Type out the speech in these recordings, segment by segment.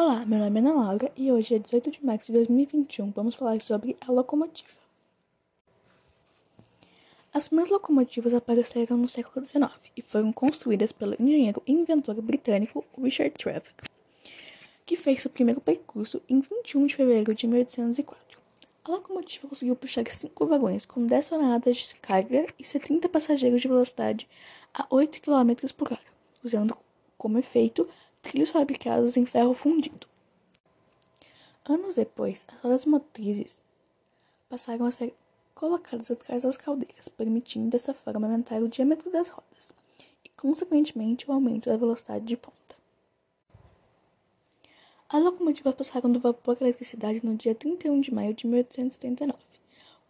Olá, meu nome é Ana Laura e hoje é 18 de março de 2021. Vamos falar sobre a locomotiva. As primeiras locomotivas apareceram no século XIX e foram construídas pelo engenheiro e inventor britânico Richard Trevor, que fez seu primeiro percurso em 21 de fevereiro de 1804. A locomotiva conseguiu puxar cinco vagões com 10 toneladas de carga e 70 passageiros de velocidade a 8 km por hora, usando como efeito trilhos fabricados em ferro fundido. Anos depois, as rodas motrizes passaram a ser colocadas atrás das caldeiras, permitindo dessa forma aumentar o diâmetro das rodas e, consequentemente, o aumento da velocidade de ponta. As locomotivas passaram do vapor à eletricidade no dia 31 de maio de 1879.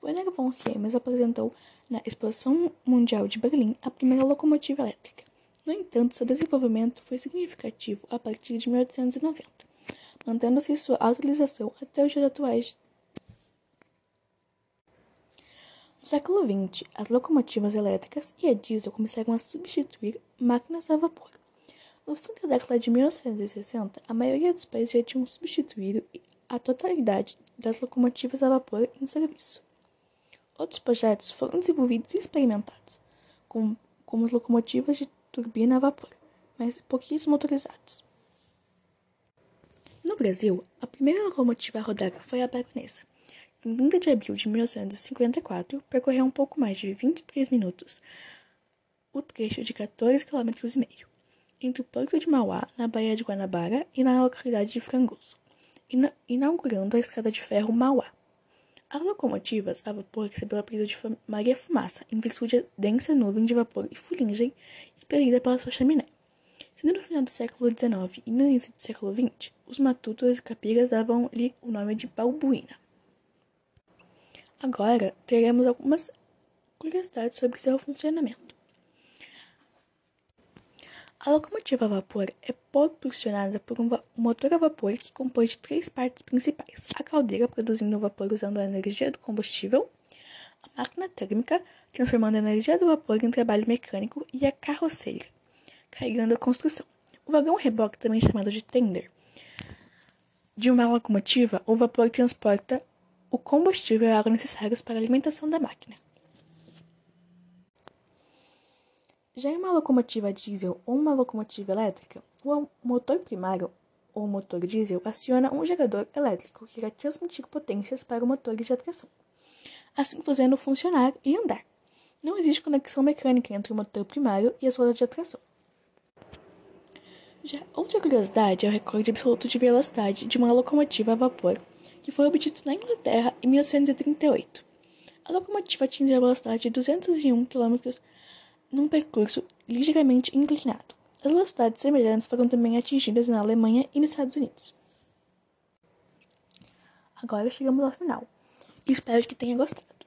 Werner von Siemens apresentou na Exposição Mundial de Berlim a primeira locomotiva elétrica. No entanto, seu desenvolvimento foi significativo a partir de 1890, mantendo-se sua utilização até os dias atuais. No século XX, as locomotivas elétricas e a diesel começaram a substituir máquinas a vapor. No fim da década de 1960, a maioria dos países já tinham substituído a totalidade das locomotivas a vapor em serviço. Outros projetos foram desenvolvidos e experimentados, como, como as locomotivas de turbina a vapor, mas pouquíssimos motorizados. No Brasil, a primeira locomotiva a rodar foi a Baronesa. Em 30 de abril de 1954, percorreu um pouco mais de 23 minutos o trecho de 14,5 km entre o Porto de Mauá, na Baía de Guanabara, e na localidade de Frangoso, inaugurando a estrada de ferro Mauá. As locomotivas a vapor receberam o apelido de Maria Fumaça, em virtude da densa nuvem de vapor e fuligem expelida pela sua chaminé. Sendo no final do século XIX e no início do século XX, os matutos e capigas davam-lhe o nome de balbuína. Agora, teremos algumas curiosidades sobre seu funcionamento. A locomotiva a vapor é propulsionada por um motor a vapor que compõe de três partes principais: a caldeira, produzindo o vapor usando a energia do combustível, a máquina térmica, transformando a energia do vapor em trabalho mecânico, e a carroceira, carregando a construção. O vagão reboque, também chamado de tender, de uma locomotiva, o vapor transporta o combustível e a água necessários para a alimentação da máquina. Já em uma locomotiva diesel ou uma locomotiva elétrica, o motor primário ou motor diesel aciona um gerador elétrico que irá transmitir potências para o motor de atração, assim fazendo funcionar e andar. Não existe conexão mecânica entre o motor primário e as rodas de atração. Já outra curiosidade é o recorde absoluto de velocidade de uma locomotiva a vapor, que foi obtido na Inglaterra em 1838. A locomotiva atingiu a velocidade de 201 km num percurso ligeiramente inclinado. As velocidades semelhantes foram também atingidas na Alemanha e nos Estados Unidos. Agora chegamos ao final. Espero que tenha gostado.